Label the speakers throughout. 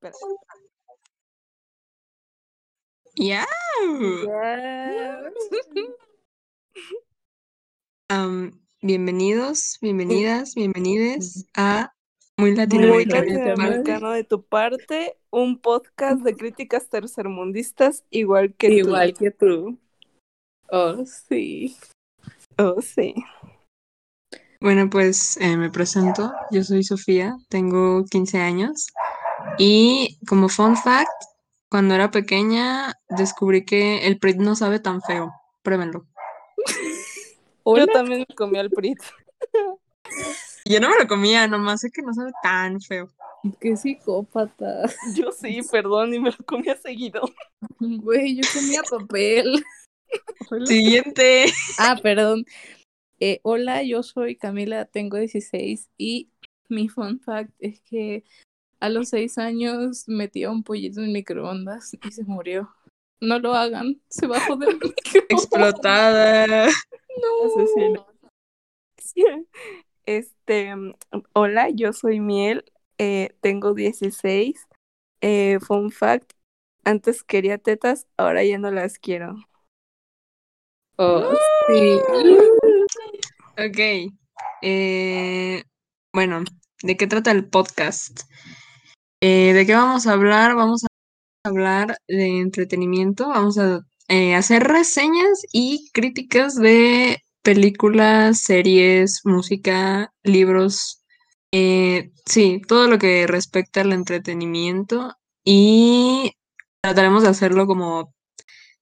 Speaker 1: Espera.
Speaker 2: ¡Ya! Am, bienvenidos, bienvenidas, bienvenides a Muy Latinoamericano. de tu parte.
Speaker 1: latinoamericano de tu parte, un podcast de críticas tercermundistas igual que
Speaker 3: Igual que tú. Oh, sí.
Speaker 1: tú. Oh, sí.
Speaker 2: Bueno, pues eh, me presento. Yo soy Sofía, tengo 15 años. Y como fun fact, cuando era pequeña descubrí que el PRIT no sabe tan feo. Pruébenlo.
Speaker 3: Hola.
Speaker 1: Yo también me comí al Prit.
Speaker 2: Yo no me lo comía, nomás sé que no sabe tan feo.
Speaker 3: Qué psicópata.
Speaker 1: Yo sí, perdón, y me lo comía seguido.
Speaker 3: Güey, yo comía papel.
Speaker 2: Siguiente.
Speaker 3: Ah, perdón. Eh, hola, yo soy Camila, tengo 16 y mi fun fact es que a los 6 años metía un pollito en microondas y se murió. No lo hagan, se va a joder el.
Speaker 2: Explotada.
Speaker 1: Asesino. Este, hola, yo soy Miel, eh, tengo 16. Eh, fun fact, antes quería tetas, ahora ya no las quiero.
Speaker 3: Oh, sí.
Speaker 2: Ok. eh, bueno, ¿de qué trata el podcast? Eh, ¿de qué vamos a hablar? Vamos a hablar de entretenimiento, vamos a eh, hacer reseñas y críticas de películas, series, música, libros, eh, sí, todo lo que respecta al entretenimiento y trataremos de hacerlo como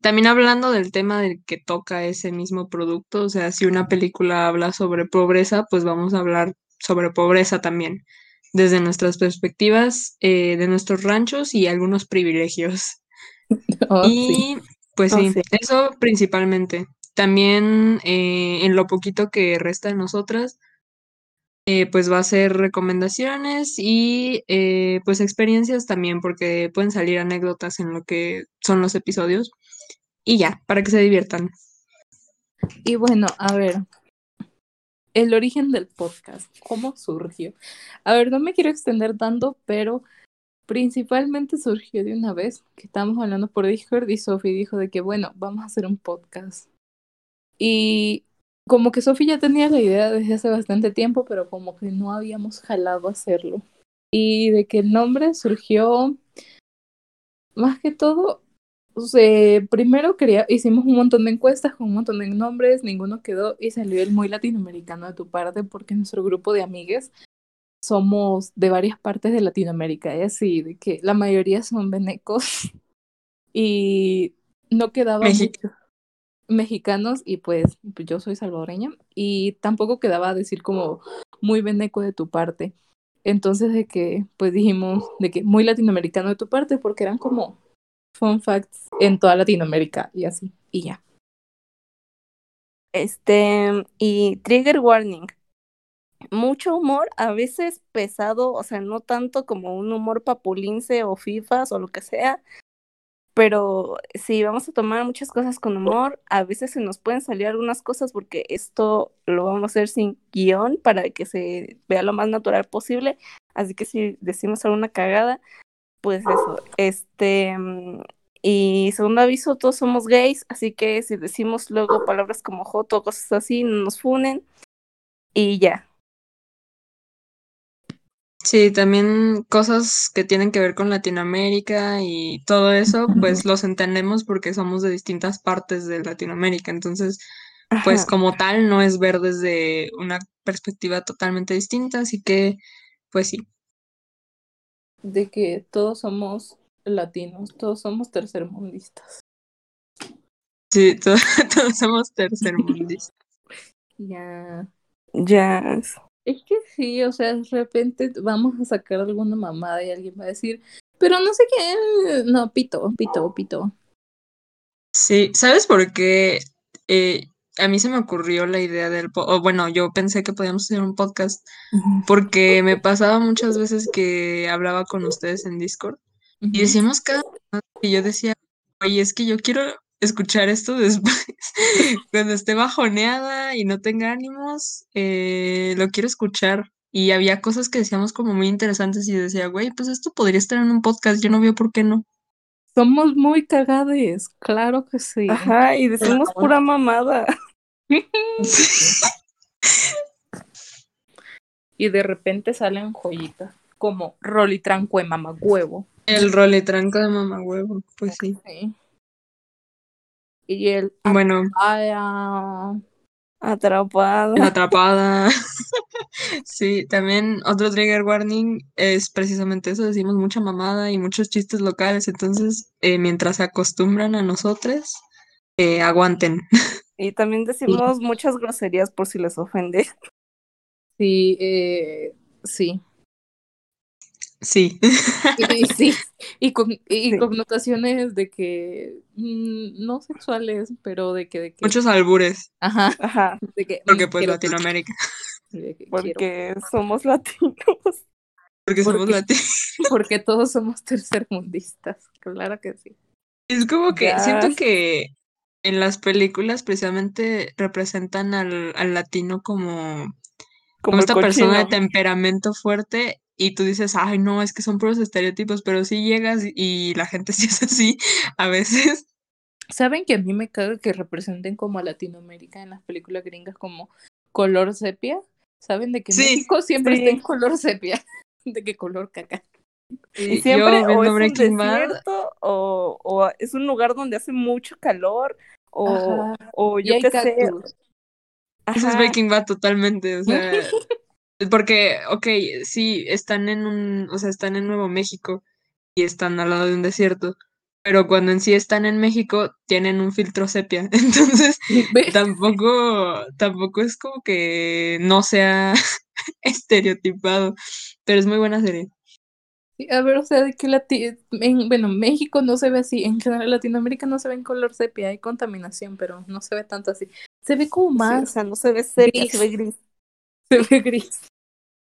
Speaker 2: también hablando del tema del que toca ese mismo producto, o sea, si una película habla sobre pobreza, pues vamos a hablar sobre pobreza también, desde nuestras perspectivas, eh, de nuestros ranchos y algunos privilegios.
Speaker 3: Oh, sí.
Speaker 2: Y pues
Speaker 1: Oh,
Speaker 2: sí,
Speaker 1: sí.
Speaker 2: eso principalmente. También eh, en lo poquito que resta de nosotras, eh, pues va a ser recomendaciones y eh, pues experiencias también, porque pueden salir anécdotas en lo que son los episodios. Y ya, para que se diviertan.
Speaker 3: Y bueno, a ver, el origen del podcast, ¿cómo surgió? A ver, no me quiero extender tanto, pero principalmente surgió de una vez que estábamos hablando por Discord y Sophie dijo de que, bueno, vamos a hacer un podcast. Y como que Sophie ya tenía la idea desde hace bastante tiempo, pero como que no habíamos jalado hacerlo. Y de que el nombre surgió más que todo o sea, primero quería, hicimos un montón de encuestas con un montón de nombres, ninguno quedó y salió el muy latinoamericano de tu parte porque nuestro grupo de amigues somos de varias partes de Latinoamérica, y así, de que la mayoría son venecos y no quedaba mucho mexicanos y pues, pues yo soy salvadoreña y tampoco quedaba decir como muy veneco de tu parte. Entonces de que pues dijimos de que muy latinoamericano de tu parte porque eran como fun facts en toda Latinoamérica y así, y ya.
Speaker 1: Este, y trigger warning. Mucho humor, a veces pesado, o sea, no tanto como un humor papulince o fifas o lo que sea, pero sí, vamos a tomar muchas cosas con humor. A veces se nos pueden salir algunas cosas porque esto lo vamos a hacer sin guion para que se vea lo más natural posible. Así que si decimos alguna cagada, pues eso. Este, y segundo aviso, todos somos gays, así que si decimos luego palabras como joto o cosas así, no nos funen. Y ya.
Speaker 2: Sí, también cosas que tienen que ver con Latinoamérica y todo eso, pues los entendemos porque somos de distintas partes de Latinoamérica. Entonces, pues
Speaker 1: Ajá.
Speaker 2: como tal, no es ver desde una perspectiva totalmente distinta, así que, pues sí.
Speaker 3: De que todos somos latinos, todos somos tercermundistas.
Speaker 2: Sí, to- todos somos tercermundistas.
Speaker 3: Ya.
Speaker 1: Ya.
Speaker 3: Es que sí, o sea, de repente vamos a sacar alguna mamada y alguien va a decir, pero no sé qué, no, pito, pito, pito.
Speaker 2: Sí, ¿sabes por qué? Eh, a mí se me ocurrió la idea del, o bueno, yo pensé que podíamos hacer un podcast porque me pasaba muchas veces que hablaba con ustedes en Discord y decíamos cada y yo decía, oye, es que yo quiero escuchar esto después, cuando esté bajoneada y no tenga ánimos, eh, lo quiero escuchar y había cosas que decíamos como muy interesantes y decía, güey, pues esto podría estar en un podcast, yo no veo por qué no.
Speaker 3: Somos muy cagades, claro que sí.
Speaker 1: Ajá, y decimos pura mamada.
Speaker 3: Y de repente salen joyitas, como rolitranco de mamagüevo.
Speaker 2: El roletranco de mamá huevo, pues sí.
Speaker 3: Sí. Y el
Speaker 2: Bueno,
Speaker 1: Atrapada.
Speaker 2: la atrapada. Sí, también otro trigger warning es precisamente eso, decimos mucha mamada y muchos chistes locales, entonces eh, mientras se acostumbran a nosotros, eh, aguanten.
Speaker 1: Y también decimos muchas groserías por si les ofende.
Speaker 3: sí, eh, sí.
Speaker 2: Sí.
Speaker 3: Y, sí, y, con, y
Speaker 1: Sí.
Speaker 3: connotaciones de que mm, no sexuales, pero de que, de que,
Speaker 2: Muchos albures,
Speaker 3: ajá,
Speaker 1: Ajá,
Speaker 3: de que
Speaker 2: porque
Speaker 3: mm,
Speaker 2: pues Latinoamérica,
Speaker 3: quiero-
Speaker 1: porque somos latinos.
Speaker 2: porque somos
Speaker 3: Porque-
Speaker 2: latinos.
Speaker 3: porque todos somos tercermundistas, claro que sí.
Speaker 2: Es como que
Speaker 1: Ya.
Speaker 2: siento que en las películas precisamente representan al, al latino como, como esta persona de temperamento fuerte y tú dices, ay, no, es que son puros estereotipos, pero sí llegas y, y la gente sí es así a veces.
Speaker 3: ¿Saben que a mí me caga que representen como a Latinoamérica en las películas gringas como color sepia? ¿Saben de que
Speaker 2: Sí,
Speaker 3: México siempre
Speaker 1: sí.
Speaker 3: está en color sepia? ¿De qué color caca?
Speaker 1: Y
Speaker 2: yo
Speaker 1: siempre o
Speaker 2: viendo
Speaker 1: es un
Speaker 2: Breaking Bad,
Speaker 1: desierto o, o es un lugar donde hace mucho calor o,
Speaker 3: Ajá.
Speaker 1: o yo qué sé.
Speaker 2: Eso es Breaking Bad totalmente, o sea, porque, ok, sí, están en un, o sea, están en Nuevo México y están al lado de un desierto, pero cuando en sí están en México tienen un filtro sepia, entonces tampoco, tampoco es como que no sea estereotipado, pero es muy buena serie.
Speaker 3: sí, A ver, o sea, de que Lati- en, bueno, México no se ve así, en general Latinoamérica no se ve en color sepia, hay contaminación, pero no se ve tanto así. Se ve como
Speaker 1: sí, o
Speaker 3: más,
Speaker 1: sea, no se ve sepia,
Speaker 3: gris.
Speaker 1: se ve gris.
Speaker 3: se ve gris.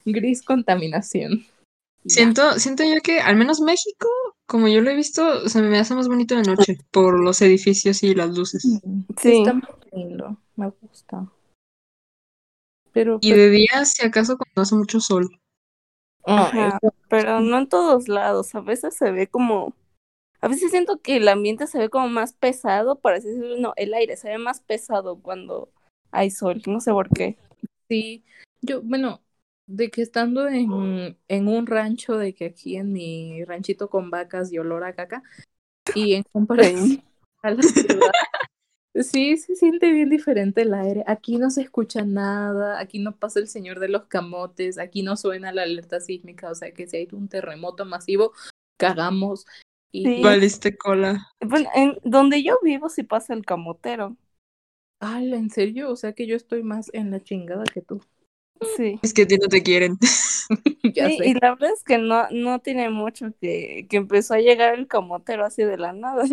Speaker 3: Gris contaminación. Ya.
Speaker 2: Siento, siento yo que al menos México, como yo lo he visto, se me hace más bonito de noche por los edificios y las luces.
Speaker 1: Sí.
Speaker 3: Está muy lindo, me gusta. Pero,
Speaker 2: Y de día, si acaso, cuando hace mucho sol.
Speaker 1: Ajá, pero no en todos lados, a veces se ve como, a veces siento que el ambiente se ve como más pesado, por así decirlo, no, el aire se ve más pesado cuando hay sol, no sé por qué.
Speaker 3: Sí, yo, bueno, de que estando en, en un rancho, de que aquí en mi ranchito con vacas y olor a caca, y en comparación a la ciudad, sí, se siente bien diferente el aire. Aquí no se escucha nada, aquí no pasa el señor de los camotes, aquí no suena la alerta sísmica, o sea que si hay un terremoto masivo, cagamos. Y,
Speaker 1: Sí.
Speaker 2: Valiste cola.
Speaker 1: Bueno, en donde yo vivo sí pasa el camotero,
Speaker 3: Ala, ¿en serio? O sea que yo estoy más en la chingada que tú.
Speaker 1: Sí.
Speaker 2: Es que a ti no te quieren.
Speaker 3: Ya
Speaker 1: Sí,
Speaker 3: sé.
Speaker 1: y la verdad es que no, no tiene mucho que, que empezó a llegar el camotero así de la nada.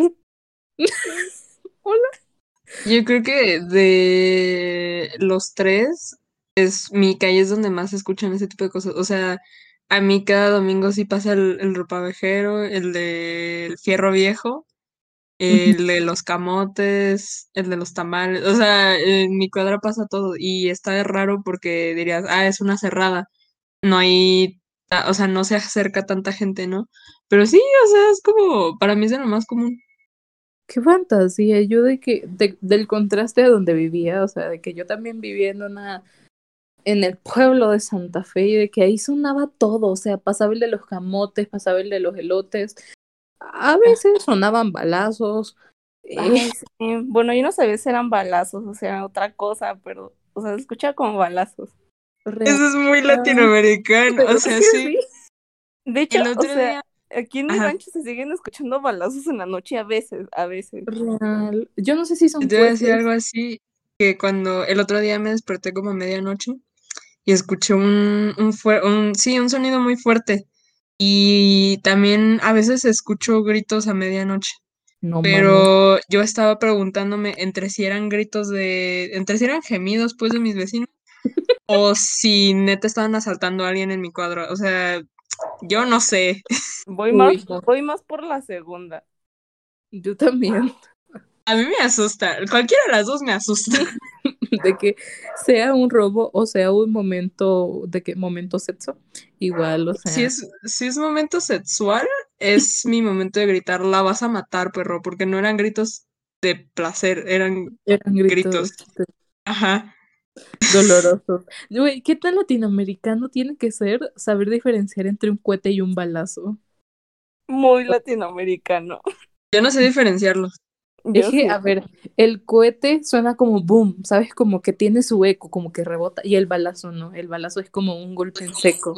Speaker 2: Yo creo que de los tres, es mi calle es donde más se escuchan ese tipo de cosas. O sea, a mí cada domingo sí pasa el, el ropavejero, el del fierro viejo, el de los camotes, el de los tamales. O sea, en mi cuadra pasa todo. Y está raro porque dirías, ah, es una cerrada. No hay, ta- o sea, no se acerca tanta gente, ¿no? Pero sí, o sea, es como, para mí es de lo más común.
Speaker 3: Qué fantasía, yo de que, de- del contraste a donde vivía, o sea, de que yo también vivía en una, en el pueblo de Santa Fe y de que ahí sonaba todo, o sea, pasaba el de los camotes, pasaba el de los elotes, a veces sonaban balazos, eh,
Speaker 1: Ay, sí. Bueno, yo no sabía si eran balazos o sea, otra cosa, pero, o sea, se escucha como balazos.
Speaker 3: real-
Speaker 2: Eso es muy latinoamericano,
Speaker 3: pero
Speaker 2: o sea,
Speaker 3: sí,
Speaker 2: sí.
Speaker 1: De hecho,
Speaker 2: El
Speaker 1: o
Speaker 2: otro
Speaker 1: sea,
Speaker 2: día,
Speaker 1: aquí en
Speaker 2: Ajá.
Speaker 1: rancho se siguen escuchando balazos en la noche a veces, a veces.
Speaker 3: real. Yo no sé si son
Speaker 2: yo te voy a decir algo así, que cuando el otro día me desperté como a medianoche y escuché un, un, fue- un, sí, un sonido muy fuerte. Y también a veces escucho gritos a medianoche,
Speaker 3: No
Speaker 2: pero yo estaba preguntándome entre si eran gritos de, entre si eran gemidos pues de mis vecinos o si neta estaban asaltando a alguien en mi cuadro. O sea, yo no sé.
Speaker 1: Voy
Speaker 3: Uy,
Speaker 1: más,
Speaker 3: no.
Speaker 1: voy más por la segunda.
Speaker 3: Yo también.
Speaker 2: A mí me asusta. Cualquiera de las dos me asusta.
Speaker 3: de que sea un robo o sea un momento de que momento sexo, igual, o sea.
Speaker 2: Si es, si es momento sexual, es mi momento de gritar, la vas a matar, perro, porque no eran gritos de placer, eran,
Speaker 3: eran gritos,
Speaker 2: gritos. Ajá.
Speaker 3: dolorosos. Güey, ¿qué tan latinoamericano tiene que ser saber diferenciar entre un cohete y un balazo?
Speaker 1: Muy latinoamericano.
Speaker 2: Yo no sé diferenciarlos.
Speaker 3: Es que, a ver, el cohete suena como boom, ¿sabes? Como que tiene su eco, como que rebota, y el balazo no, el balazo es como un golpe en seco.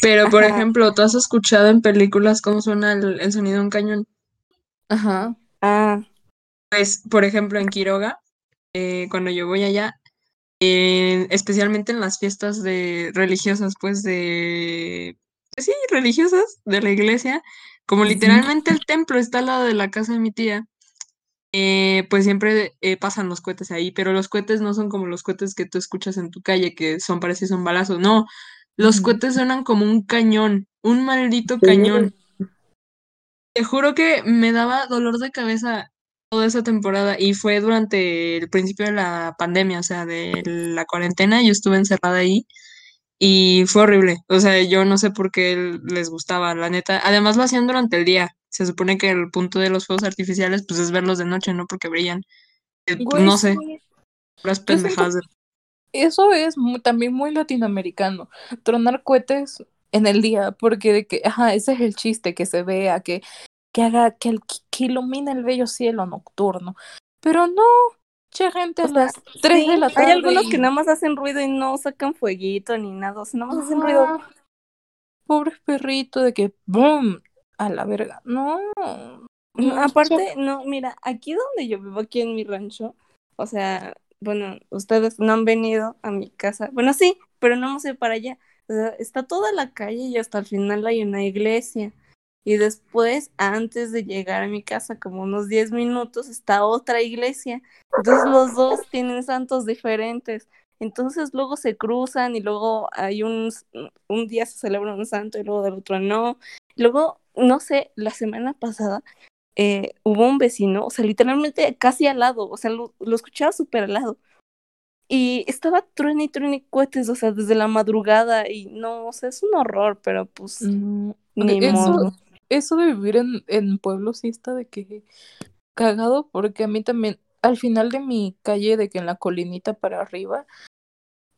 Speaker 2: Pero, por ejemplo, ¿tú has escuchado en películas cómo suena el, sonido de un cañón?
Speaker 3: Ajá.
Speaker 1: Ah.
Speaker 2: Pues, por ejemplo, en Quiroga, eh, cuando yo voy allá, eh, especialmente en las fiestas de religiosas, pues de, pues sí, religiosas de la iglesia, como literalmente el templo está al lado de la casa de mi tía, eh, pues siempre eh, pasan los cohetes ahí, pero los cohetes no son como los cohetes que tú escuchas en tu calle, que son parecidos a un balazo, no, los cohetes suenan como un cañón, un maldito cañón. Te juro que me daba dolor de cabeza toda esa temporada y fue durante el principio de la pandemia, o sea, de la cuarentena, yo estuve encerrada ahí y fue horrible, o sea, yo no sé por qué les gustaba, la neta, además lo hacían durante el día, se supone que el punto de los fuegos artificiales pues es verlos de noche, ¿no? Porque brillan. Eh, no sé. Las pendejadas.
Speaker 3: Eso es también muy latinoamericano. Tronar cohetes en el día, porque de que, ajá, ese es el chiste, que se vea, que, que haga, que, el, que ilumine el bello cielo nocturno. Pero no, che gente a las 3 de la tarde.
Speaker 1: Hay algunos que nada más hacen ruido y no sacan fueguito ni nada, o sea, nada más hacen ruido.
Speaker 3: Pobres perritos de que, boom, a la verga. No.
Speaker 1: aparte, no, mira, aquí donde yo vivo, aquí en mi rancho, o sea, bueno, ustedes no han venido a mi casa. Bueno, sí, pero no hemos ido para allá. O sea, está toda la calle y hasta el final hay una iglesia. Y después, antes de llegar a mi casa, como unos 10 minutos, está otra iglesia. Entonces los dos tienen santos diferentes. Entonces luego se cruzan y luego hay un, un día se celebra un santo y luego del otro no. Luego, no sé, la semana pasada eh, hubo un vecino, o sea, literalmente casi al lado, o sea, lo, escuchaba súper al lado. Y estaba truene y truene cohetes, o sea, desde la madrugada y no, o sea, es un horror, pero pues mm, ni
Speaker 3: eso,
Speaker 1: modo.
Speaker 3: Eso de vivir en, en pueblo sí está de que cagado, porque a mí también, al final de mi calle, de que en la colinita para arriba,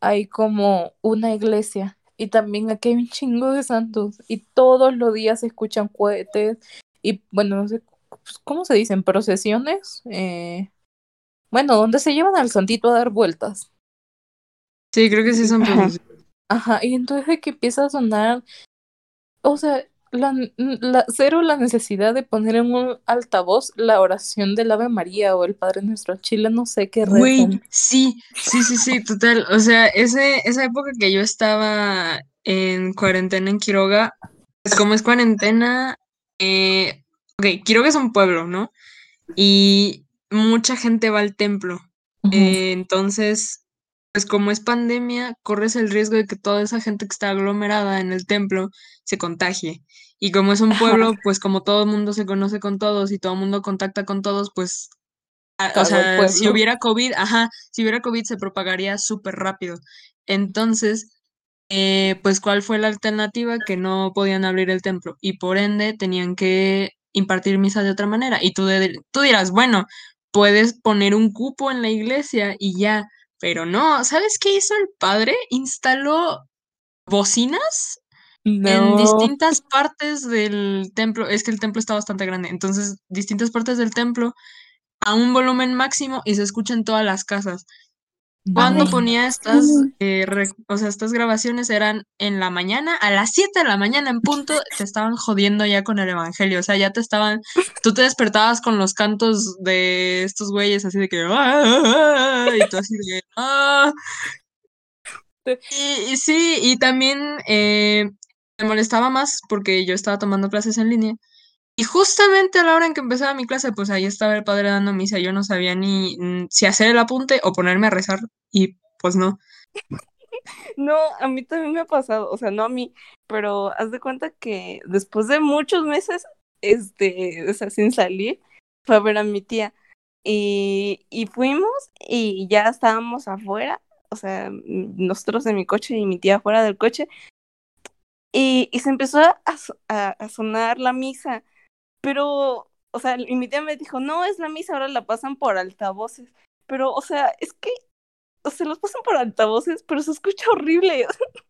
Speaker 3: hay como una iglesia y también aquí hay un chingo de santos y todos los días se escuchan cohetes y bueno, no sé pues, cómo se dicen, procesiones. Eh, bueno, donde se llevan al santito a dar vueltas.
Speaker 2: Sí, creo que sí son procesiones.
Speaker 3: Ajá, y entonces de que empieza a sonar, o sea, la, la, cero la necesidad de poner en un altavoz la oración del Ave María o el Padre Nuestro Chile, no sé qué
Speaker 2: Güey, sí, sí, sí, sí, total. O sea, ese, esa época que yo estaba en cuarentena en Quiroga, pues como es cuarentena, eh, ok, Quiroga es un pueblo, ¿no? Y mucha gente va al templo. Eh, entonces, pues como es pandemia, corres el riesgo de que toda esa gente que está aglomerada en el templo se contagie. Y como es un pueblo, pues como todo el mundo se conoce con todos y todo el mundo contacta con todos, pues, o sea, si hubiera COVID, ajá, si hubiera COVID se propagaría súper rápido. Entonces, eh, pues, ¿cuál fue la alternativa? Que no podían abrir el templo y por ende tenían que impartir misa de otra manera. Y tú, tú dirás, bueno, puedes poner un cupo en la iglesia y ya, pero no, ¿sabes qué hizo el padre? Instaló bocinas en distintas partes del templo, es que el templo está bastante grande, entonces distintas partes del templo a un volumen máximo y se escucha en todas las casas. Cuando ponía estas, eh, o sea, estas grabaciones eran en la mañana, a las 7 de la mañana en punto, te estaban jodiendo ya con el evangelio, o sea, ya te estaban, tú te despertabas con los cantos de estos güeyes así de que, ¡Ah! y tú así de, ¡Ah! Y, sí, y también eh, me molestaba más porque yo estaba tomando clases en línea. Y justamente a la hora en que empezaba mi clase, pues ahí estaba el padre dando misa. Yo no sabía ni mm, si hacer el apunte o ponerme a rezar. Y pues no.
Speaker 1: No, a mí también me ha pasado, o sea, no a mí, pero haz de cuenta que después de muchos meses, este, o sea, sin salir, fue a ver a mi tía. Y, y fuimos y ya estábamos afuera, o sea, nosotros en mi coche y mi tía afuera del coche. Y, y se empezó a, a, a sonar la misa, pero, o sea, y mi tía me dijo, no, es la misa, ahora la pasan por altavoces. Pero, o sea, es que, o sea, los pasan por altavoces, pero se escucha horrible.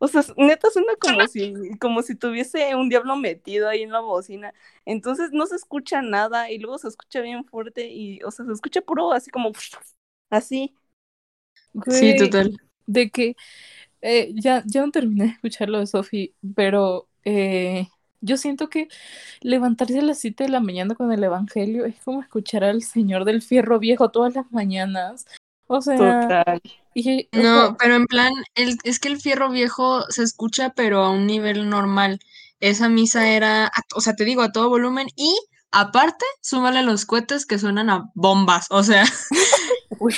Speaker 1: O sea, neta suena como si, como si tuviese un diablo metido ahí en la bocina. Entonces no se escucha nada y luego se escucha bien fuerte y, o sea, se escucha puro así como así.
Speaker 2: Sí, total.
Speaker 3: De que eh, ya, ya no terminé de escucharlo de Sophie, pero eh, yo siento que levantarse a las 7 de la mañana con el Evangelio es como escuchar al Señor del Fierro Viejo todas las mañanas. O sea,
Speaker 1: Total.
Speaker 3: y- o
Speaker 2: No,
Speaker 3: sea,
Speaker 2: pero en plan, el, es que el fierro viejo se escucha, pero a un nivel normal. Esa misa era, o sea, te digo, a todo volumen y aparte, súmale los cohetes que suenan a bombas. O sea,
Speaker 3: uy,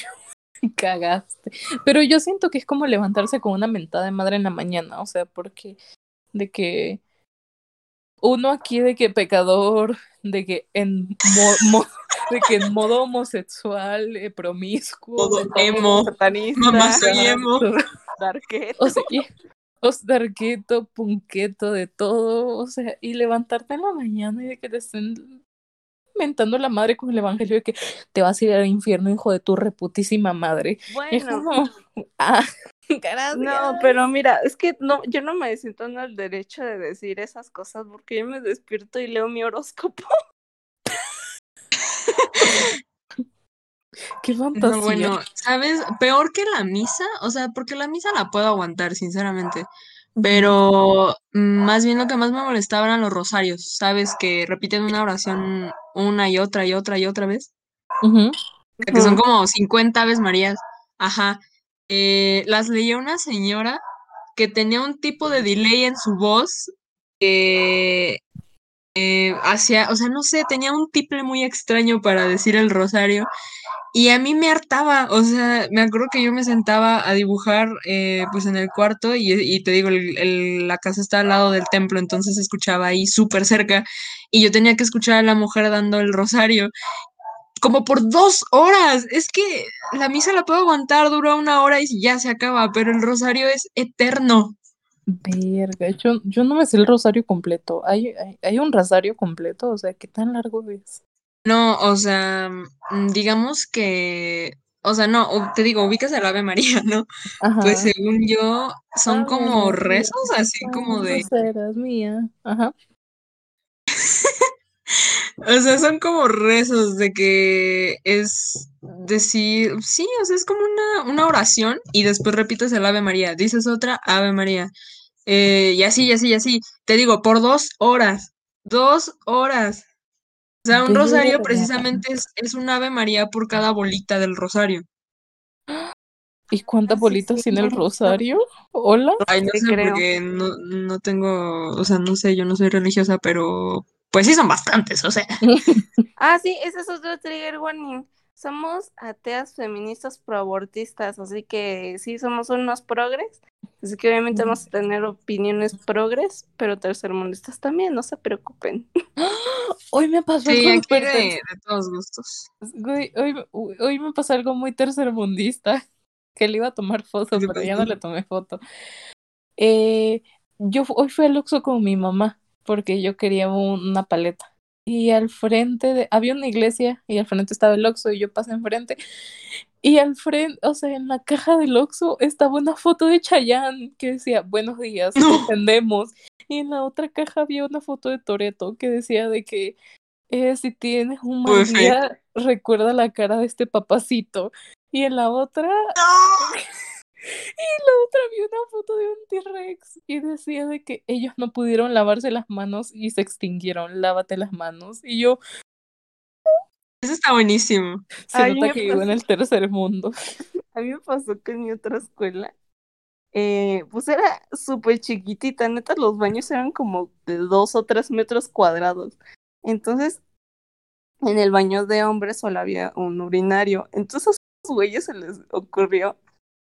Speaker 3: cagaste. Pero yo siento que es como levantarse con una mentada de madre en la mañana, o sea, porque de que uno aquí de que pecador, de que en mo- mo- de que en modo homosexual, eh, promiscuo,
Speaker 2: Modo emo.
Speaker 1: Satanista,
Speaker 2: mamá soy emo.
Speaker 1: darketo.
Speaker 3: O sea, y, os darqueto, punqueto, de todo, o sea, y levantarte en la mañana y de que te estén mentando la madre con el evangelio de que te vas a ir al infierno, hijo de tu reputísima madre.
Speaker 1: Bueno,
Speaker 3: como, ah, gracias.
Speaker 1: no, pero mira, es que no, yo no me siento en el derecho de decir esas cosas porque yo me despierto y leo mi horóscopo.
Speaker 3: Qué fantasía.
Speaker 2: No, bueno, ¿sabes? Peor que la misa, o sea, porque la misa la puedo aguantar, sinceramente. Pero más bien lo que más me molestaba eran los rosarios, ¿sabes? Que repiten una oración una y otra y otra y otra vez. Que son como 50 Aves Marías. Ajá. Eh, las leía una señora que tenía un tipo de delay en su voz que eh, o sea, no sé, tenía un tiple muy extraño para decir el rosario y a mí me hartaba, o sea, me acuerdo que yo me sentaba a dibujar eh, pues en el cuarto y, te digo, la casa está al lado del templo, entonces escuchaba ahí súper cerca y yo tenía que escuchar a la mujer dando el rosario como por dos horas. Es que la misa la puedo aguantar, dura una hora y ya se acaba, pero el rosario es eterno.
Speaker 3: Verga, yo, yo no me sé el rosario completo. ¿Hay, hay, hay un rosario completo? O sea, ¿qué tan largo es?
Speaker 2: No, o sea, mm, digamos que, o sea, no, te digo, ubicas el Ave María, ¿no? Pues según yo, son como rezos, así como de,
Speaker 3: serás mía. Ajá.
Speaker 2: O sea, son como rezos de que es decir, sí, o sea, es como una, una oración y después repites el Ave María, dices otra Ave María. Eh, y así, y así, y así. Te digo, por dos horas. Dos horas. O sea, un rosario precisamente es, es un Ave María por cada bolita del rosario.
Speaker 3: ¿Y cuántas bolitas tiene el rosario? ¿Hola?
Speaker 2: Ay, no sé,
Speaker 1: creo.
Speaker 2: porque no, no tengo, o sea, no sé, yo no soy religiosa, pero pues sí son bastantes, o sea.
Speaker 1: Ah, sí, ese es otro trigger warning. Somos ateas feministas proabortistas, así que sí somos unos progres. Así que obviamente vamos a tener opiniones progres, pero tercermundistas también, no se preocupen.
Speaker 3: Hoy me pasó
Speaker 2: Sí,
Speaker 3: algo
Speaker 2: aquí de, de todos gustos.
Speaker 3: Güey, hoy, hoy hoy me pasó algo muy tercermundista. Que le iba a tomar foto,
Speaker 2: ¿Qué
Speaker 3: pero ya no le tomé foto. Eh, yo hoy fui al Oxxo con mi mamá porque yo quería un- una paleta. Y al frente de, había una iglesia y al frente estaba el Oxxo y yo pasé enfrente. Y al frente, o sea, en la caja del Oxxo estaba una foto de Chayanne que decía, buenos días,
Speaker 2: No.
Speaker 3: te atendemos. Y en la otra caja había una foto de Toreto que decía de que eh, si tienes un mal
Speaker 2: eh.
Speaker 3: día, recuerda la cara de este papacito. Y en la otra, en la otra vi una foto de un T-Rex y decía de que ellos no pudieron lavarse las manos y se extinguieron. Lávate las manos. Y yo,
Speaker 2: Eso está buenísimo.
Speaker 3: se
Speaker 1: Ay,
Speaker 3: nota que vivo en
Speaker 1: pasó.
Speaker 3: el tercer mundo.
Speaker 1: A mí me pasó que en mi otra escuela, eh, pues era súper chiquitita, neta, los baños eran como de dos o tres metros cuadrados. Entonces, en el baño de hombres solo había un urinario. Entonces a esos güeyes se les ocurrió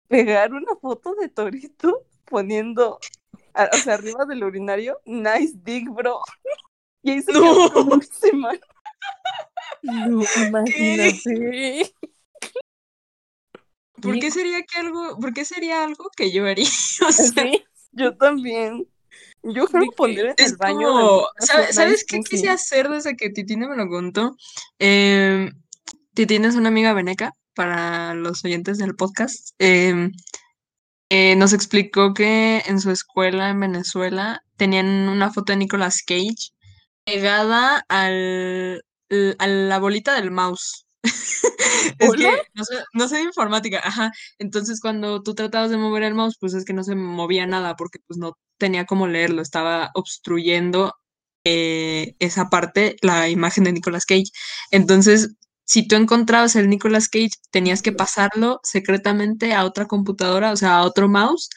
Speaker 1: pegar una foto de Torito poniendo, a- o sea, arriba del urinario, nice dick, bro. Y ahí se
Speaker 2: No.
Speaker 1: quedó como una semana.
Speaker 3: No, imagínate.
Speaker 2: ¿Por qué sería que algo, por qué sería algo que yo haría? O sea,
Speaker 1: Sí, yo también. Yo creo
Speaker 3: que
Speaker 1: poner en
Speaker 2: Es
Speaker 1: el baño.
Speaker 2: como,
Speaker 1: de mi
Speaker 2: ¿sabe-
Speaker 1: casa
Speaker 2: ¿sabes qué quise hacer desde que Titina me lo contó? Eh, Titina es una amiga veneca, para los oyentes del podcast. eh, eh, nos explicó que en su escuela en Venezuela tenían una foto de Nicolas Cage pegada al, a la bolita del mouse. Es
Speaker 3: ¿Hola?
Speaker 2: que no sé, no sé de informática, ajá. Entonces cuando tú tratabas de mover el mouse, pues es que no se movía nada porque pues no tenía cómo leerlo, estaba obstruyendo eh, esa parte, la imagen de Nicolas Cage. Entonces, si tú encontrabas el Nicolas Cage, tenías que pasarlo secretamente a otra computadora, o sea, a otro mouse,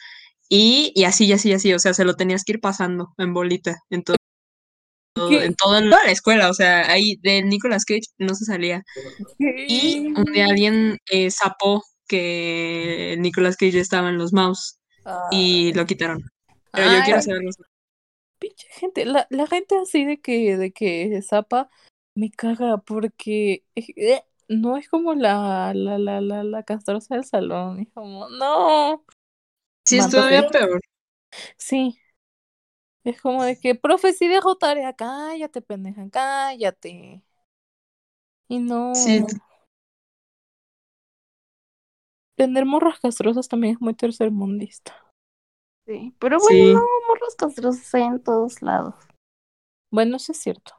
Speaker 2: y, y así, y así, y así, o sea, se lo tenías que ir pasando en bolita, en todo, en todo- en toda la escuela, o sea, ahí de Nicolas Cage no se salía. Y un día alguien eh, zapó que Nicolas Cage estaba en los mouse y lo quitaron. Pero yo
Speaker 3: Ay,
Speaker 2: quiero saber los
Speaker 3: pinche gente, la, la gente así de que, de que zapa me caga porque eh, no es como la, la, la, la, la castrosa del salón, es como, no.
Speaker 2: Sí, es todavía peor.
Speaker 3: Sí. Es como de que, profe, si dejo tarea, cállate, pendeja, cállate. Y no.
Speaker 2: Sí.
Speaker 3: Tener morras castrosas también es muy tercermundista.
Speaker 1: Sí, pero bueno,
Speaker 2: Sí.
Speaker 1: no, morros castrosos hay en todos lados.
Speaker 3: Bueno, eso es cierto.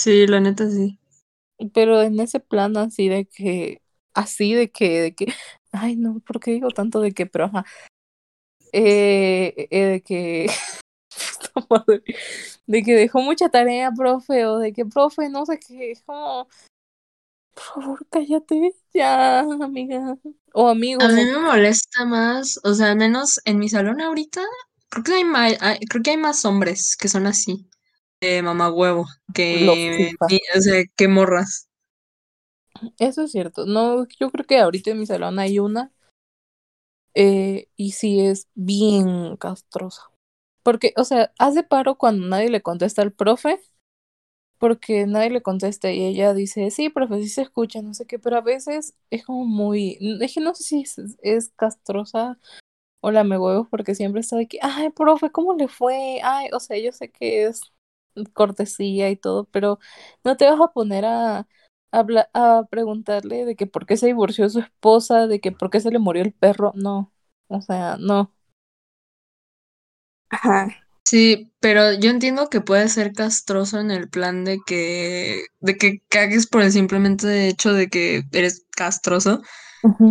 Speaker 2: Sí, la neta sí.
Speaker 3: Pero en ese plan así de que, así de que, de que, ay no, ¿por qué digo tanto de que, pero ajá, eh, eh, de que, puta madre, de que dejó mucha tarea, profe, o de que, profe, no sé qué, es como, por favor, cállate, ya, amiga, o amigo,
Speaker 2: A mí me molesta más, o sea, al menos en mi salón ahorita, creo que hay más, creo que hay más hombres que son así, de mamá huevo, que, o sea, que morras.
Speaker 3: eso es cierto, no, yo creo que ahorita en mi salón hay una, eh, y sí es bien castrosa. Porque, o sea, hace paro cuando nadie le contesta al profe, porque nadie le contesta y ella dice, sí, profe, sí se escucha, no sé qué, pero a veces es como muy, es que no sé si es, es castrosa o la me huevos, porque siempre está de que, ay, profe, ¿cómo le fue? Ay, o sea, yo sé que es cortesía y todo, pero no te vas a poner a, habla- a preguntarle de que por qué se divorció su esposa, de que por qué se le murió el perro, no, o sea, no.
Speaker 1: Ajá.
Speaker 2: Sí, pero yo entiendo que puede ser castroso en el plan de que, de que cagues por el simplemente hecho de que eres castroso,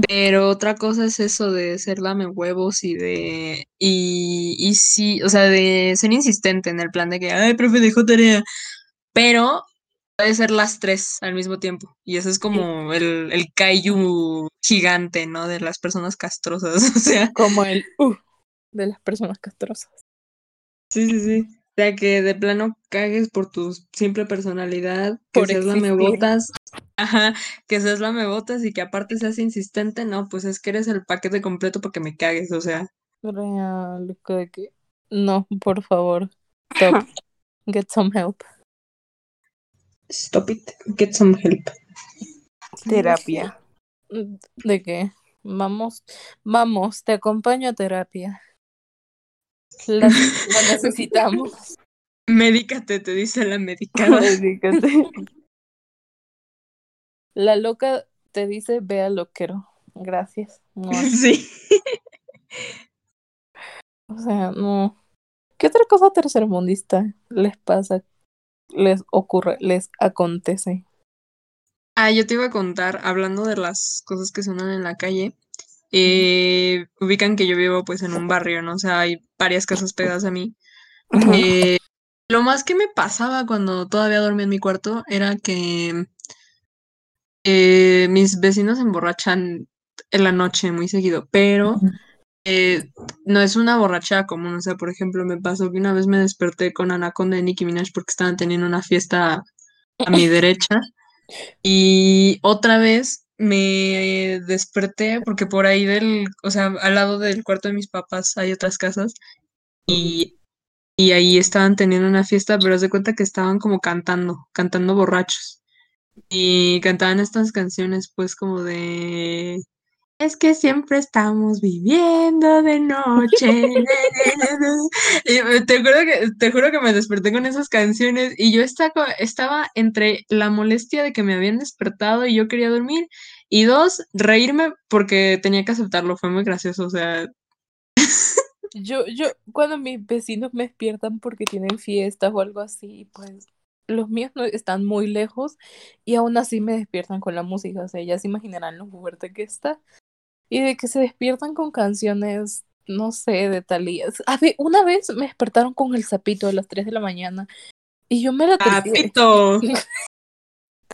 Speaker 2: pero otra cosa es eso de ser lame huevos y de, y, y sí, o sea, de ser insistente en el plan de que, ay, profe, dejó tarea, pero puede ser las tres al mismo tiempo, y eso es como el, el kaiju gigante, ¿no? De las personas castrosas, o sea.
Speaker 3: Como el uh, de las personas castrosas.
Speaker 2: Sí, sí, sí. O sea, que de plano cagues por tu simple personalidad, que
Speaker 3: Por
Speaker 2: seas
Speaker 3: existir.
Speaker 2: lamebotas, ajá, que seas lamebotas y que aparte seas insistente, no, pues es que eres el paquete completo para que me cagues, o sea.
Speaker 3: Real, de que no, por favor, stop, get some help.
Speaker 2: Stop it, get some help.
Speaker 1: Terapia.
Speaker 3: De que vamos, vamos, te acompaño a terapia. La, la necesitamos.
Speaker 2: Médicate, te dice la medicada.
Speaker 3: La loca te dice ve al loquero. Gracias. Mua.
Speaker 2: Sí.
Speaker 3: O sea, no. ¿Qué otra cosa tercermundista les pasa? Les ocurre, les acontece.
Speaker 2: Ah, yo te iba a contar, hablando de las cosas que sonan en la calle, eh, ubican que yo vivo pues en un barrio, ¿no? O sea, hay varias casas pegadas a mí. Eh, lo más que me pasaba cuando todavía dormía en mi cuarto era que eh, mis vecinos se emborrachan en la noche muy seguido, pero no es una borrachera común. O sea, por ejemplo, me pasó que una vez me desperté con Anaconda de Nicki Minaj porque estaban teniendo una fiesta a mi derecha. Y otra vez me desperté porque por ahí del, o sea, al lado del cuarto de mis papás hay otras casas y, y ahí estaban teniendo una fiesta, pero haz de cuenta que estaban como cantando, cantando borrachos. Y cantaban estas canciones, pues, como de. Es que siempre estamos viviendo de noche. y te juro, que, te juro que me desperté con esas canciones y yo estaba, estaba entre la molestia de que me habían despertado y yo quería dormir y dos, reírme porque tenía que aceptarlo. Fue muy gracioso, o sea.
Speaker 3: Yo, yo, cuando mis vecinos me despiertan porque tienen fiestas o algo así, pues los míos no están muy lejos y aún así me despiertan con la música. O sea, ya se imaginarán lo fuerte que está. Y de que se despiertan con canciones, no sé, de talías. A ver, una vez me despertaron con el sapito a las 3 de la mañana y yo me la tripié.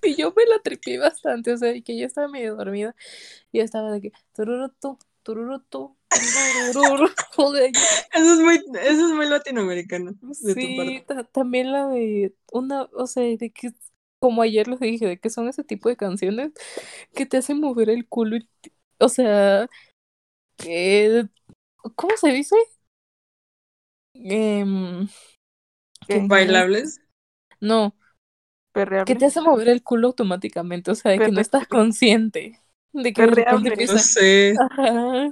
Speaker 3: Y yo me la tripié bastante, o sea, que yo estaba medio dormida y estaba de que tururutu, tururutu. Joder,
Speaker 2: Eso es muy, eso es muy latinoamericano. De tu
Speaker 3: Sí,
Speaker 2: parte.
Speaker 3: también la de una, o sea, de que, como ayer les dije, de que son ese tipo de canciones que te hacen mover el culo, y o sea, que, ¿cómo se dice? No,
Speaker 2: Bailables.
Speaker 3: no,
Speaker 1: Perreable.
Speaker 3: que te hace mover el culo automáticamente, o sea, de que no estás consciente, de que
Speaker 1: Perreable.
Speaker 2: No
Speaker 3: empieza,
Speaker 2: sé.
Speaker 3: ajá,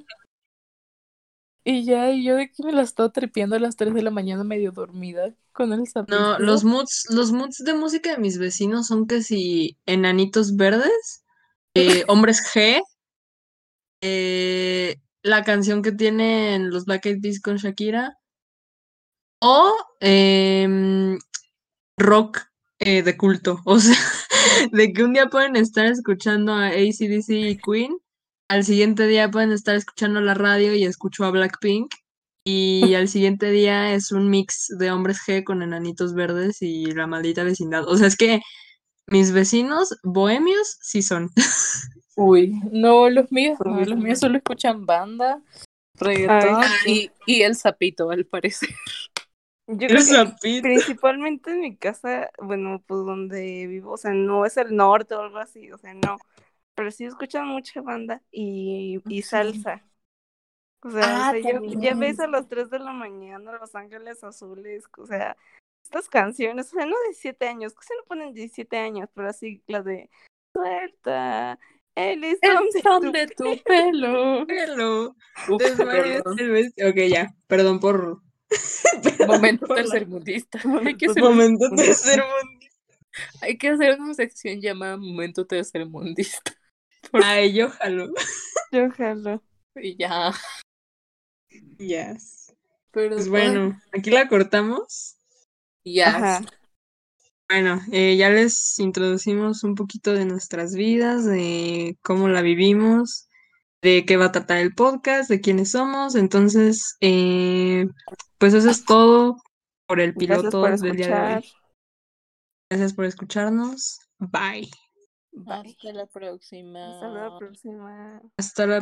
Speaker 3: y ya, y yo de que me la estaba tripeando a las 3 de la mañana medio dormida con el sapito.
Speaker 2: No, los moods, los moods de música de mis vecinos son que si enanitos verdes, eh, hombres G, eh, la canción que tienen los Black Eyed Peas con Shakira, o em, rock eh, de culto. O sea, de que un día pueden estar escuchando a ACDC y Queen, al siguiente día pueden estar escuchando la radio y escucho a Blackpink. Y al siguiente día es un mix de hombres G con enanitos verdes y la maldita vecindad. O sea, es que mis vecinos bohemios sí son.
Speaker 3: Uy, no, los míos, no, los míos solo escuchan banda, reggaetón y, y el sapito, al parecer.
Speaker 1: Yo creo
Speaker 2: El
Speaker 1: que
Speaker 2: sapito.
Speaker 1: principalmente en mi casa, bueno, pues donde vivo, o sea, no es el norte o algo así, o sea, no. Pero sí escuchan mucha banda y, y salsa. O sea, o
Speaker 3: Ah,
Speaker 1: sea, ya, ves a las 3 de la mañana Los Ángeles Azules, o sea, estas canciones, o sea, no de 7 años, que se no ponen 17 años, pero así la de suelta el listón
Speaker 3: El
Speaker 1: de
Speaker 3: son de tu pelo.
Speaker 2: Hello.
Speaker 3: Uf.
Speaker 2: Ok, ya. Perdón por. perdón
Speaker 3: Momento
Speaker 2: por la-
Speaker 3: tercermundista. Hay que, hacer,
Speaker 2: Momento tercermundista.
Speaker 3: hay que hacer una sección llamada Momento tercermundista. Por-
Speaker 2: Ay, yo jalo.
Speaker 1: Yo jalo.
Speaker 3: Y ya.
Speaker 2: Yes.
Speaker 3: Pero
Speaker 2: Pues bueno, aquí la cortamos.
Speaker 3: ya.
Speaker 1: Ajá.
Speaker 2: Bueno, eh, ya les introducimos un poquito de nuestras vidas, de cómo la vivimos, de qué va a tratar el podcast, de quiénes somos. Entonces, eh, pues eso es todo por el piloto
Speaker 1: por
Speaker 2: del día de hoy. Gracias por escucharnos. Bye.
Speaker 3: Hasta la próxima.
Speaker 1: Hasta la próxima.
Speaker 2: Hasta la